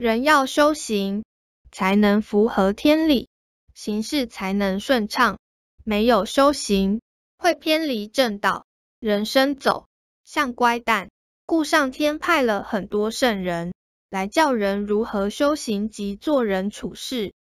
人要修行，才能符合天理，行事才能顺畅。没有修行，会偏离正道。人生走向乖蛋，故上天派了很多圣人来教人如何修行及做人处事。